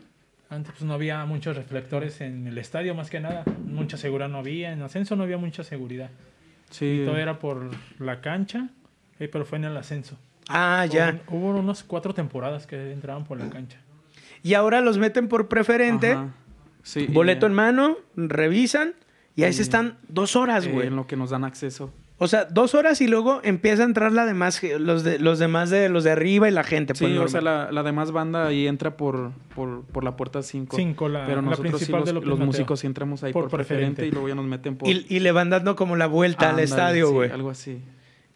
Antes pues, no había muchos reflectores en el estadio, más que nada. Mucha seguridad no había. En ascenso no había mucha seguridad. Sí. Todo era por la cancha, eh, pero fue en el ascenso. Ah, ya. Hubo, hubo unos cuatro temporadas que entraban por la cancha. Y ahora los meten por preferente. Ajá. Sí, y, Boleto en mano, revisan. Y ahí se están dos horas, eh, güey. en lo que nos dan acceso. O sea, dos horas y luego empieza a entrar la demás, los, de, los demás de los de arriba y la gente. Sí, pues, o sea, la, la demás banda ahí entra por, por, por la puerta 5. Cinco, la, Pero la nosotros sí, principal los, de López los Mateo. músicos sí entramos ahí por, Por preferente. preferente. y luego ya nos meten por... y, y le van dando como la vuelta al estadio, sí, güey. algo así.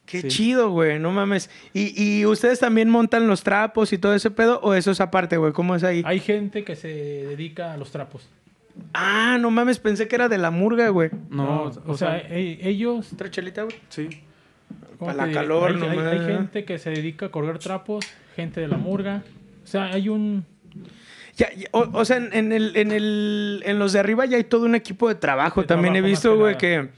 Qué Sí. chido, güey, no mames. ¿Y, ¿Y ustedes también montan los trapos y todo ese pedo? ¿O eso es aparte, güey? ¿Cómo es ahí? Hay gente que se dedica a los trapos. Ah, no mames, pensé que era de la murga, güey. No, o, sea, e- ellos... Otra chelita, güey. sí. ¿cómo Pa' la calor hay, hay- hay gente que se dedica a colgar trapos, gente de la murga. O sea, hay un... Ya, ya, o, o sea, en, en el, en, el, en los de arriba ya hay todo un equipo de trabajo. De También he trabajo, visto, güey, que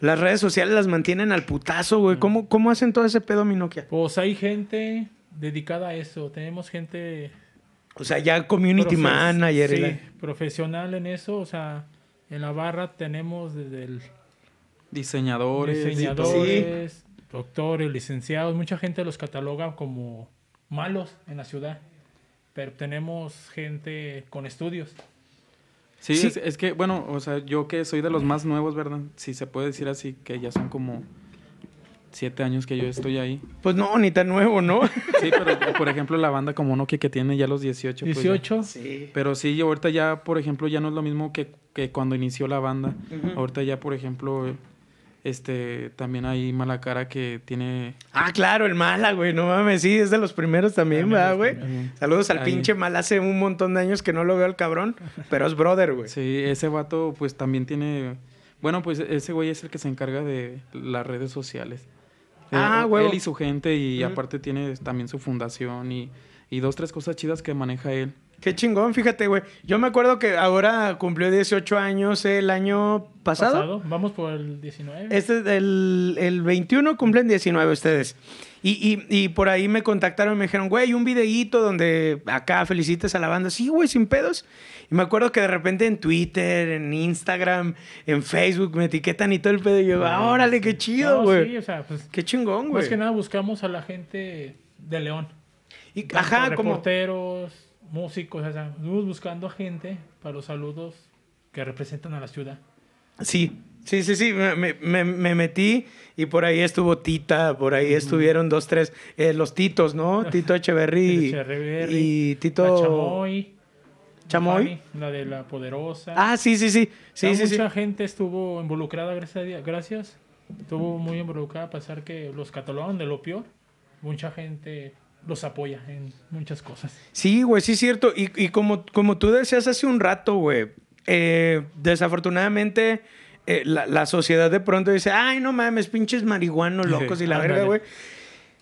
las redes sociales las mantienen al putazo, güey. ¿Cómo, ¿Cómo hacen todo ese pedo, mi Nokia? Pues hay gente dedicada a eso. Tenemos gente O sea, ya community manager. Sí, la- profesional en eso, o sea, en la barra tenemos desde el Diseñadores. diseñadores, doctores, licenciados, mucha gente los cataloga como malos en la ciudad, pero tenemos gente con estudios. Sí, Sí. Es, es que, bueno, o sea, yo que soy de los más nuevos, ¿verdad? Si se puede decir así, que ya son como siete años que yo estoy ahí. Pues no, ni tan nuevo, ¿no? Sí, pero por ejemplo la banda como uno que, que tiene ya los 18. pues, ya. 18, Sí. Pero sí, ahorita ya, por ejemplo, ya no es lo mismo que, que cuando inició la banda. Ahorita ya, por ejemplo, este, también hay Malacara que tiene... Ah, claro, el Mala, güey. No mames, sí, es de los primeros también, También ¿verdad, güey? Saludos al Ahí. pinche Mala. Hace un montón de años que no lo veo al cabrón, pero es brother, güey. Sí, ese vato pues también tiene... Bueno, pues ese güey es el que se encarga de las redes sociales. Ah, Eh, huevo. Él y su gente y Ujú. aparte tiene también su fundación y, y dos, tres cosas chidas que maneja él. Qué chingón, fíjate, güey. Yo me acuerdo que ahora cumplió 18 años el año pasado. pasado, vamos por el 19. Este del el 21 cumplen 19 ustedes. Y, y, y por ahí me contactaron y me dijeron, güey, un videíto donde acá felicites a la banda. Sí, güey, sin pedos. Y me acuerdo que de repente en Twitter, en Instagram, en Facebook me etiquetan y todo el pedo. Y yo, ah, órale, qué chido, No, güey. sí, o sea, pues, Qué chingón, güey. más que nada buscamos a la gente de León. Y, Tanto ajá, como... reporteros, músicos, o sea, estuvimos buscando gente para los saludos que representan a la ciudad. Sí, sí, sí, sí. Me, me- me- me metí y por ahí estuvo Tita, por ahí estuvieron dos, tres, eh, los Titos, ¿no? Tito Echeverry Echeverry, y Tito La Chamoy. Chamoy. La de la Poderosa. Ah, sí, sí, sí. Sí, sí, sí. mucha gente estuvo involucrada, gracias gracias. Estuvo muy involucrada a pesar que los catalogan de lo peor. Mucha gente los apoya en muchas cosas. Sí, güey, sí es cierto. Y, y como, como tú decías hace un rato, güey, eh, desafortunadamente eh, la, la sociedad de pronto dice, ay, no mames, pinches marihuanos locos y la verga, güey.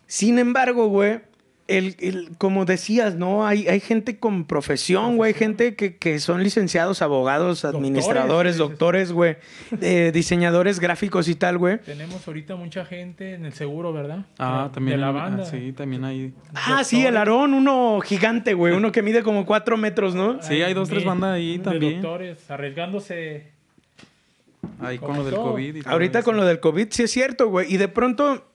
Sin embargo, güey, el, el- como decías, ¿no? Hay, hay gente con profesión, güey, hay gente que, que son licenciados, abogados, administradores, doctores, güey, eh, diseñadores gráficos y tal, güey. Tenemos ahorita mucha gente en el seguro, ¿verdad? Ah, De- también. De la ah, banda. sí, también hay... Ah, sí, el Aarón, uno gigante, güey, uno que mide como cuatro metros, ¿no? Sí, hay dos, tres bandas ahí de también. doctores arriesgándose. Ahí con lo del. COVID y Ahorita con lo del COVID, sí es cierto, güey. Y de pronto,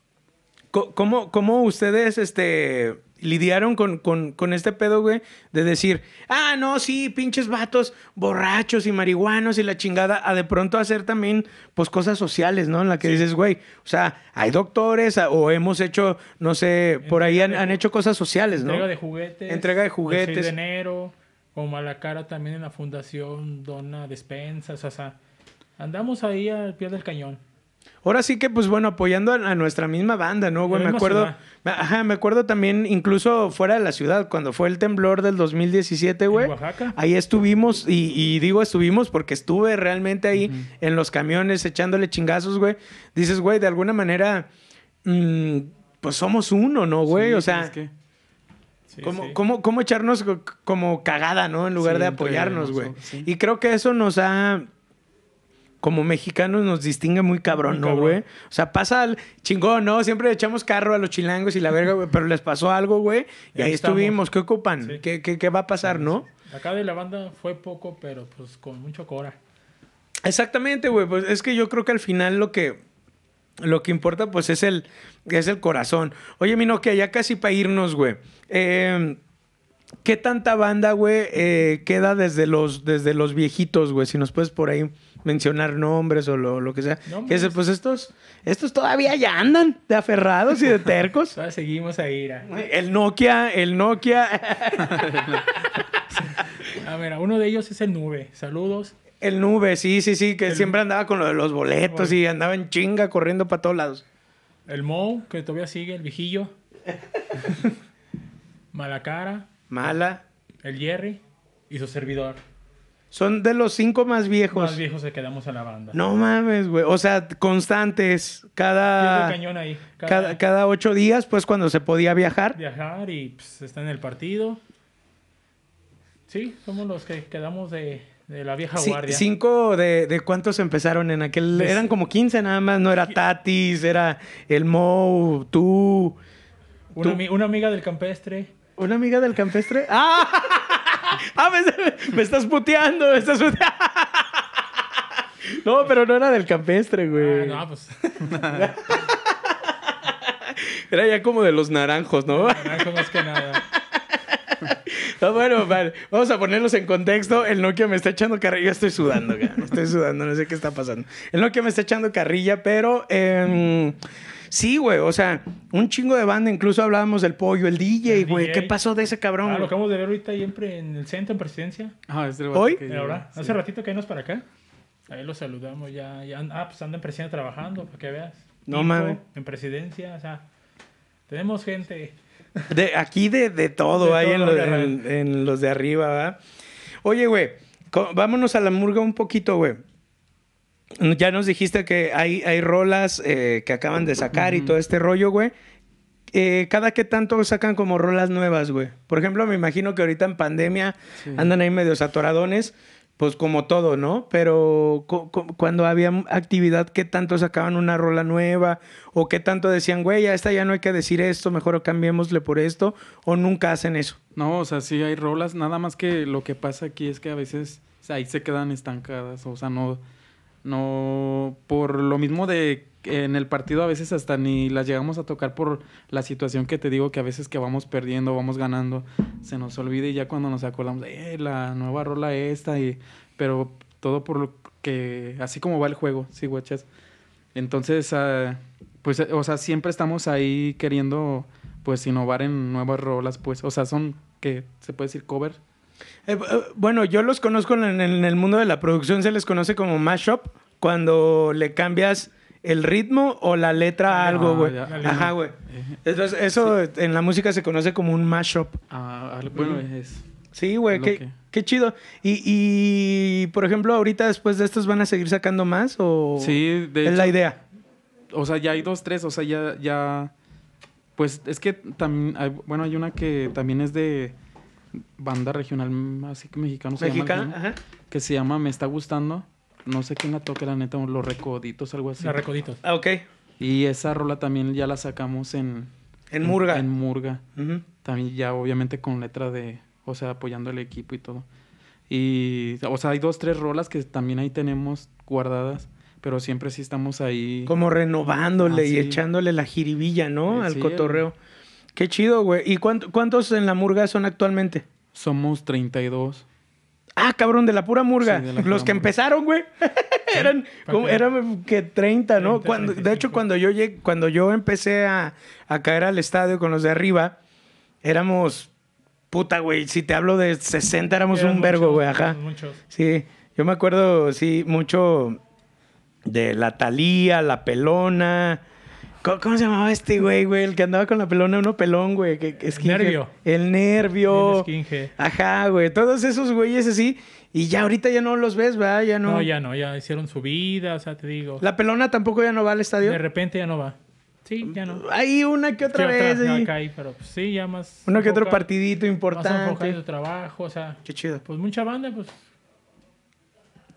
¿cómo, cómo ustedes este, lidiaron con, con, con este pedo, güey? De decir, ah, no, sí, pinches vatos borrachos y marihuanos y la chingada, a de pronto hacer también, pues, cosas sociales, ¿no? En la que dices, güey, o sea, hay doctores o hemos hecho, no sé, por ahí han, de hecho cosas sociales, ¿no? Entrega de juguetes. Entrega de el 6 juguetes. de enero. Como a la cara también en la fundación dona despensas. O sea, andamos ahí al pie del cañón. Ahora sí que, pues bueno, apoyando a, nuestra misma banda, ¿no, güey? Me acuerdo, me- ajá, me acuerdo también, incluso fuera de la ciudad, cuando fue el temblor del 2017, güey. Oaxaca. Ahí estuvimos, y, y digo estuvimos porque estuve realmente ahí en los camiones echándole chingazos, güey. Dices, güey, de alguna manera, mm, pues somos uno, ¿no, güey? Sí, o pues sea, es que- Sí, ¿Cómo, sí. cómo- cómo echarnos co- como cagada, ¿no? En lugar de apoyarnos, güey. Y creo que eso nos ha... Como mexicanos nos distingue muy cabrón, ¿no, güey? O sea, pasa al chingón, ¿no? Siempre echamos carro a los chilangos y la verga, güey. Pero les pasó algo, güey. Y Ahí ahí estamos. estuvimos. ¿Qué ocupan? Sí. ¿Qué, qué, qué va a pasar, no? Acá de la banda fue poco, pero pues con mucho cora. Exactamente, güey. Pues es que yo creo que al final lo que... Lo que importa, pues, es el, es el corazón. Oye, Mino, que ya casi para irnos, güey. Eh, ¿Qué tanta banda, güey, eh, queda desde los, desde los viejitos, güey? Si nos puedes por ahí mencionar nombres o lo, lo que sea. Pues estos, estos todavía ya andan de aferrados y de tercos. Todavía seguimos ahí. ra. El Nokia, el Nokia, A ver, uno de ellos es el Nube. Saludos. el Nube, sí, sí, sí, que El- siempre andaba con lo de los boletos y andaba en chinga corriendo para todos lados. El Mo, que todavía sigue, el viejillo. Malacara, Mala. el Jerry y su servidor. Son de los cinco más viejos. Más viejos que quedamos a la banda. No mames, güey. O sea, constantes. Cada, del cañón ahí. Cada, cada, cada ocho días, pues cuando se podía viajar. viajar y pues, está en el partido. Sí, somos los que quedamos de, de la vieja Sí, guardia. cinco de, de cuántos empezaron en aquel. Eran como 15 nada más. No era Tatis, era el Mo, tú. Una, tú- ami- una amiga del campestre. ¿Una amiga del campestre? ¡Ah! ah, me, me estás puteando, me estás puteando. no, pero no era del campestre, güey. Ah, no, pues. Era ya como de los naranjos, ¿no? Naranjo más que nada. No, bueno, vale. Vamos a ponerlos en contexto. El Nokia me está echando carrilla. Yo estoy sudando, cara. Estoy sudando, no sé qué está pasando. El Nokia me está echando carrilla, pero em, sí, güey. O sea, un chingo de banda. Incluso hablábamos del pollo, el DJ, El güey. DJ. ¿Qué pasó de ese cabrón? Ah, lo acabamos de ver ahorita ahí en, el centro, en presidencia. Ah, es el ¿Hoy? que ahora, sí. hace ratito que nos para acá. Ahí lo saludamos ya. ya ah, pues anda en presidencia trabajando, para que veas. No mames. En presidencia, o sea, tenemos gente. De, aquí de, de todo, De ahí todo, en, lo- carnal. en- en los de arriba, ¿verdad? Oye, güey, vámonos a la murga un poquito, güey. Ya nos dijiste que hay, hay rolas eh, que acaban de sacar y todo este rollo, güey. Eh, cada que tanto sacan como rolas nuevas, güey. Por ejemplo, me imagino que ahorita en pandemia Sí. andan ahí medio atoradones, pues como todo, ¿no? Pero cuando había actividad, ¿qué tanto sacaban una rola nueva? ¿O qué tanto decían, güey, ya esta ya no hay que decir esto, mejor cambiémosle por esto? ¿O nunca hacen eso? No, o sea, sí hay rolas, nada más que lo que pasa aquí es que a veces o sea, ahí se quedan estancadas, o sea, no, no, por lo mismo de en el partido a veces hasta ni las llegamos a tocar por la situación que te digo que a veces que vamos perdiendo, vamos ganando, se nos olvida y ya cuando nos acordamos, eh, la nueva rola esta, y, pero todo por lo que, así como va el juego, sí, guachas. Entonces, ah, pues, o sea, siempre estamos ahí queriendo, pues, innovar en nuevas rolas, pues, o sea, son, que ¿Se puede decir cover? Eh, eh, bueno, yo los conozco en, en el mundo de la producción, se les conoce como mashup, cuando le cambias el ritmo o la letra a Ah, algo, güey. Ajá, güey. Eh, Entonces, eso en la música se conoce como un mashup. ah, al- bueno, es... Sí, güey, qué, que- qué chido. Y, y, por ejemplo, ahorita después de estos van a seguir sacando más o Sí, de es hecho, la idea. O sea, ya hay dos, tres, o sea, ya, ya... Pues es que también, hay- bueno, hay una que también es de banda regional, así que mexicano se Mexicana, ajá. que se llama Me Está Gustando. No sé quién la toca, la neta, Los Recoditos, algo así. La recoditos. Ah, ok. Y esa rola también ya la sacamos en... En Murga. En Murga. También ya obviamente con letra de... O sea, apoyando al equipo y todo. Y... O sea, hay dos, tres rolas que también ahí tenemos guardadas. Pero siempre sí estamos ahí... Como renovándole Ah, y sí. echándole la jiribilla, ¿no? Eh, Al sí, cotorreo. Qué chido, güey. ¿Y cuánto- cuántos en la murga son actualmente? Somos 32. Ah, cabrón, de la pura murga. Sí, de la Los que murga. empezaron, güey. eran, eran que 30, ¿no? 30, cuando, de hecho, 35. cuando yo llegué, cuando yo empecé a, a caer al estadio con los de arriba, éramos, puta, güey, si te hablo de 60, éramos Eran un vergo, muchos, güey, ajá. Muchos. Sí, yo me acuerdo, sí, mucho de la Talía, la pelona. ¿Cómo, cómo se llamaba este güey, güey? El que andaba con la pelona, uno pelón, güey. Que, que. Nervio. El nervio. El skinhead. Ajá, güey. Todos esos güeyes así. Y ya ahorita ya no los ves, ¿verdad? Ya no. No. ya no, ya hicieron su vida, o sea, te digo. La pelona tampoco ya no va al estadio. De repente ya no va. Sí, ya no. Hay una que otra Sí, vez. ahí. cae, pero pues, sí, ya más. Uno que otro partidito Más enfocado en importante. su trabajo, o sea, Qué chido. pues mucha banda, pues.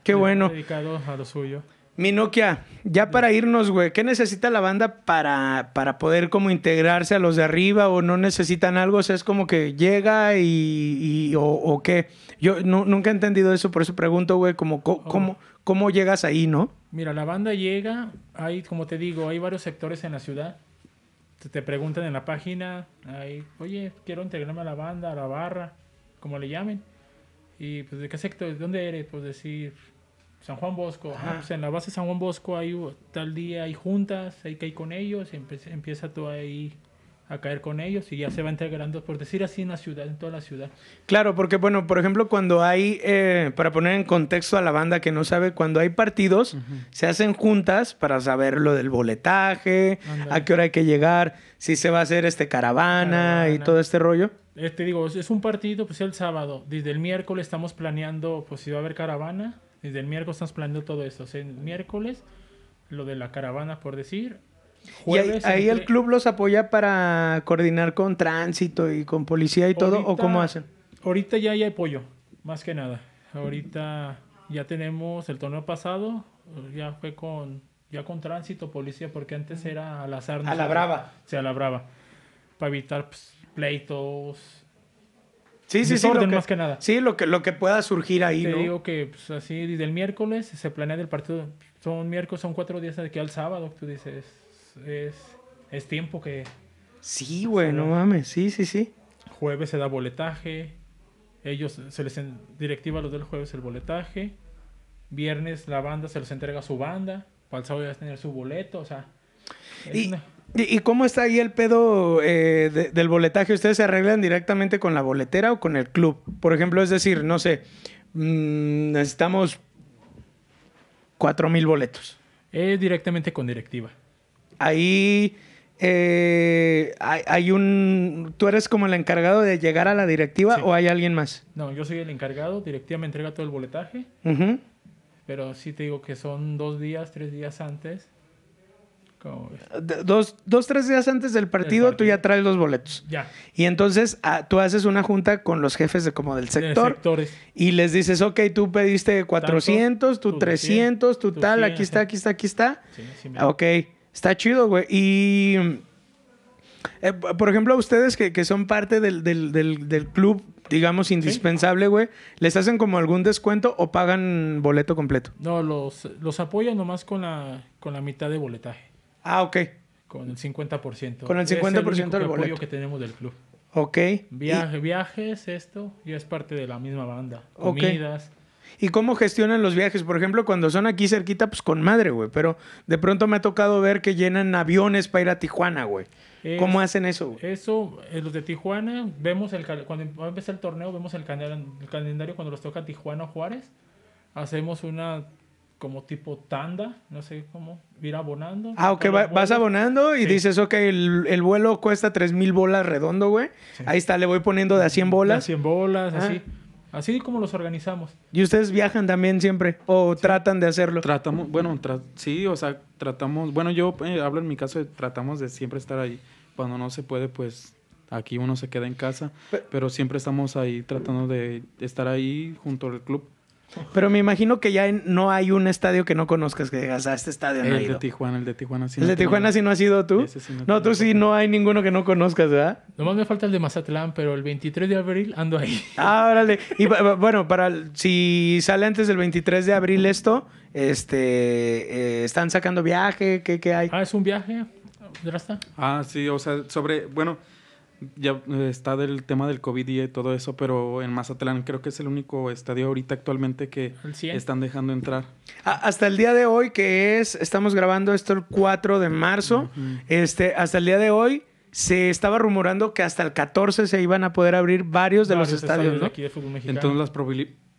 Qué bueno. Dedicado a lo suyo. Mi Nokia, ya para irnos, güey, ¿qué necesita la banda para, para poder como integrarse a los de arriba o no necesitan algo? O sea, es como que llega y, y- o, o qué. Yo nu- nunca he entendido eso, por eso pregunto, güey, como co- Oh. cómo, cómo llegas ahí, ¿no? Mira, la banda llega, hay, como te digo, hay varios sectores en la ciudad. Te, te preguntan en la página, hay, oye, quiero integrarme a la banda, a la barra, como le llamen. Y pues, ¿de qué sector? ¿De dónde eres? Pues decir, San Juan Bosco. Ah, pues en la base San Juan Bosco hay tal día, hay juntas, hay que ir con ellos, empieza tú ahí a caer con ellos y ya se va integrando, por decir así, en la ciudad, en toda la ciudad. Claro, porque bueno, por ejemplo, cuando hay, eh, para poner en contexto a la banda que no sabe, cuando hay partidos, se hacen juntas para saber lo del boletaje, a qué hora hay que llegar, si se va a hacer este caravana, y todo este rollo. Eh, te digo, es- es un partido, pues el sábado. Desde el miércoles estamos planeando, pues si va a haber caravana. Desde el miércoles estamos planeando todo esto. O sea, el miércoles, lo de la caravana, por decir. Y ahí, Jueves, ahí el entre- club los apoya para coordinar con tránsito y con policía y todo, ¿o Ahorita- cómo hacen? Ahorita ya hay apoyo, más que nada. Ahorita ya tenemos el torneo pasado, ya fue con ya con tránsito, policía, porque antes era al azar. A la brava. Sí, a la brava. Para evitar pues, pleitos. Sí, sí, sí. Lo que, más que nada. Sí, lo que, lo que pueda surgir ahí, Te ¿no? digo que pues, así del miércoles se planea del partido. Son miércoles, son cuatro días de aquí al sábado. Tú dices, es, es tiempo que Sí, güey, no mames. Sí, sí, sí. jueves se da boletaje. Ellos se les en- directiva a los del jueves el boletaje. Viernes la banda se les entrega su banda. Para el sábado ya tener su boleto. O sea, es Y, una- y- cómo está ahí el pedo eh, de- del boletaje? ¿Ustedes se arreglan directamente con la boletera o con el club? Por ejemplo, es decir, no sé, mm, necesitamos cuatro mil boletos. es directamente con directiva. Ahí eh, hay, hay un... ¿Tú eres como el encargado de llegar a la directiva Sí. o hay alguien más? No, yo soy el encargado. Directiva me entrega todo el boletaje. Pero sí te digo que son dos días, tres días antes. Dos, dos, tres días antes del partido, tú partido. ya traes los boletos. Ya. Y entonces ah, tú haces una junta con los jefes de como del de sector sectores. y les dices, ok, tú pediste 400, tú tú 300, tú 100, tú tal, 100, aquí está, aquí está, aquí está. Sí, Ah, Ok, está chido, güey. Y, eh, por ejemplo, a ustedes que, que son parte del, del- del- del club, digamos, indispensable, güey, ¿les hacen como algún descuento o pagan boleto completo? No, los, los apoyo nomás con la, con la mitad de boletaje. Ah, ok, Con el 50%. Con el Es 50% único del apoyo boleto. que tenemos del club. ok. Viaje, viajes, esto, ya es parte de la misma banda. Comidas. ¿Y, ¿Y cómo gestionan los viajes? Por ejemplo, cuando son aquí cerquita, pues con madre, güey. Pero de pronto me ha tocado ver que llenan aviones para ir a Tijuana, güey. Es- ¿Cómo hacen eso, güey? Eso, eh, los de Tijuana, vemos el cuando va a empezar el torneo, vemos el, el calendario cuando los toca Tijuana o Juárez. Hacemos una como tipo tanda, no sé cómo, ir abonando. Ah, ok, va- vas abonando y Sí. dices, ok, el, el vuelo cuesta 3 mil bolas redondo, güey. Sí. Ahí está, le voy poniendo de a 100 De bolas. 100 bolas, Ah. así. Así como los organizamos. ¿Y ustedes viajan también siempre? ¿O tratan de hacerlo? Tratamos, bueno, tra- sí, o sea, tratamos, bueno, yo eh, hablo en mi caso, de tratamos de siempre estar ahí. Cuando no se puede, pues aquí uno se queda en casa, Pe- pero siempre estamos ahí tratando de estar ahí junto al club. Pero me imagino que ya en- no hay un estadio que no conozcas que digas, ah, este estadio no El de ido. Tijuana, el de Tijuana sí. ¿El no de tengo- Tijuana sí no has ido tú? Ese sí no tú sí no hay ninguno que no conozcas, ¿verdad? Nomás me falta el de Mazatlán, pero el 23 de abril ando ahí. Ah, órale. Y bu- bu- bueno, para el- si sale antes del 23 de abril esto, este, eh, ¿están sacando viaje? ¿Qué, qué hay? Ah, es un viaje. ¿Ya está? Ah, sí, o sea, sobre, bueno, ya eh, está del tema del COVID y todo eso, pero en Mazatlán creo que es el único estadio ahorita actualmente que El 100. están dejando entrar. Hasta el día de hoy, que es, estamos grabando esto el 4 de marzo, este, hasta el día de hoy se estaba rumorando que hasta el 14 se iban a poder abrir varios de los estadios, de ¿no? aquí de fútbol mexicano. Entonces las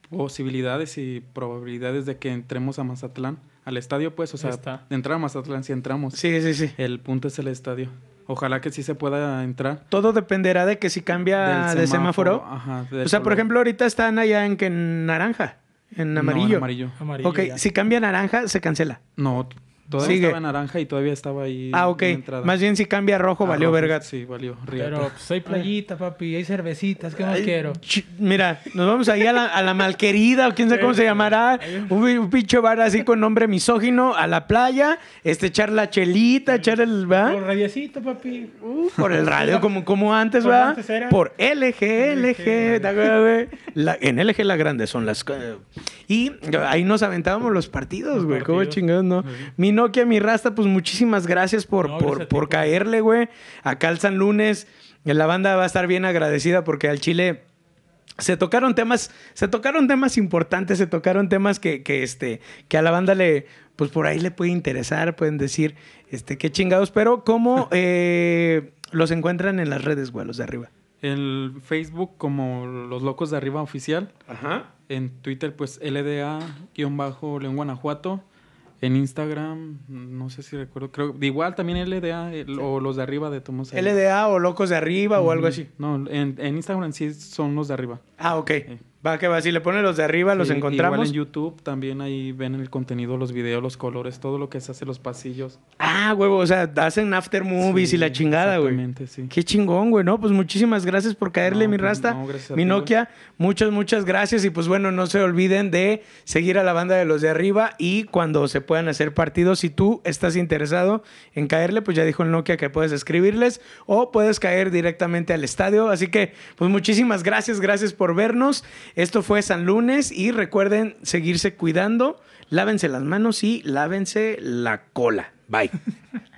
posibilidades y probabilidades de que entremos a Mazatlán, al estadio, pues, o sea, Está. de entrar a Mazatlán si entramos. Sí, sí, sí. El punto es el estadio. Ojalá que sí se pueda entrar. Todo dependerá de que si cambia de semáforo. Ajá, O sea, por ejemplo, ahorita están allá en que en naranja, en No, amarillo. amarillo. Amarillo, ok, ya. si cambia a naranja, se cancela. No, todavía Sigue. estaba naranja y todavía estaba ahí. Ah, ok. Más bien si cambia a rojo, Ah, valió rojo, verga. Sí, valió. riata. Pero pues hay playita, papi, hay cervecitas, ¿qué más Ay, quiero? Mira, nos vamos ahí a la, a la malquerida, o quién sabe cómo se llamará. Un, un pinche bar así con nombre misógino, a la playa, este, echar la chelita, echar el. Por ¿va? radiacito, papi. Uh, por el radio, como, como antes, ¿va? antes era. Por LG, LG. ¿te acuerdas, güey? La- en LG la grande son las. co- Y ahí nos aventábamos los partidos, güey. ¿Cómo chingados, no? Mi Nokia, mi Rasta, pues muchísimas gracias por, No, por, gracias a ti, por caerle, güey. Acá al San Lunes. La banda va a estar bien agradecida porque al Chile se tocaron temas, se tocaron temas importantes, se tocaron temas que, que, este, que a la banda le, pues por ahí le puede interesar, pueden decir, este, qué chingados, pero cómo eh, los encuentran en las redes, güey, los de arriba. El Facebook como Los Locos de Arriba Oficial. Ajá. En Twitter, pues LDA-León Guanajuato. En Instagram, no sé si recuerdo, creo, igual también LDA el- o los de arriba de Tomos. LDA o Locos de Arriba o algo así. No, en, en Instagram sí son los de arriba. Ah, ok. Eh, Va que va, si le ponen los de arriba, los Sí, encontramos. Igual en YouTube también ahí ven el contenido, los videos, los colores, todo lo que se hace los pasillos. Ah, huevo, o sea, hacen after movies Sí, y la chingada, güey. Exactamente, sí. Qué chingón, güey, ¿no? Pues muchísimas gracias por caerle, No, mi pues, rasta. no, a mi ti. Nokia, muchas, muchas gracias. Y pues bueno, no se olviden de seguir a la banda de los de arriba y cuando se puedan hacer partidos, si tú estás interesado en caerle, pues ya dijo el Nokia que puedes escribirles o puedes caer directamente al estadio. Así que, pues muchísimas gracias, gracias por vernos. Esto fue San Lunes y recuerden seguirse cuidando, lávense las manos y lávense la cola. Bye.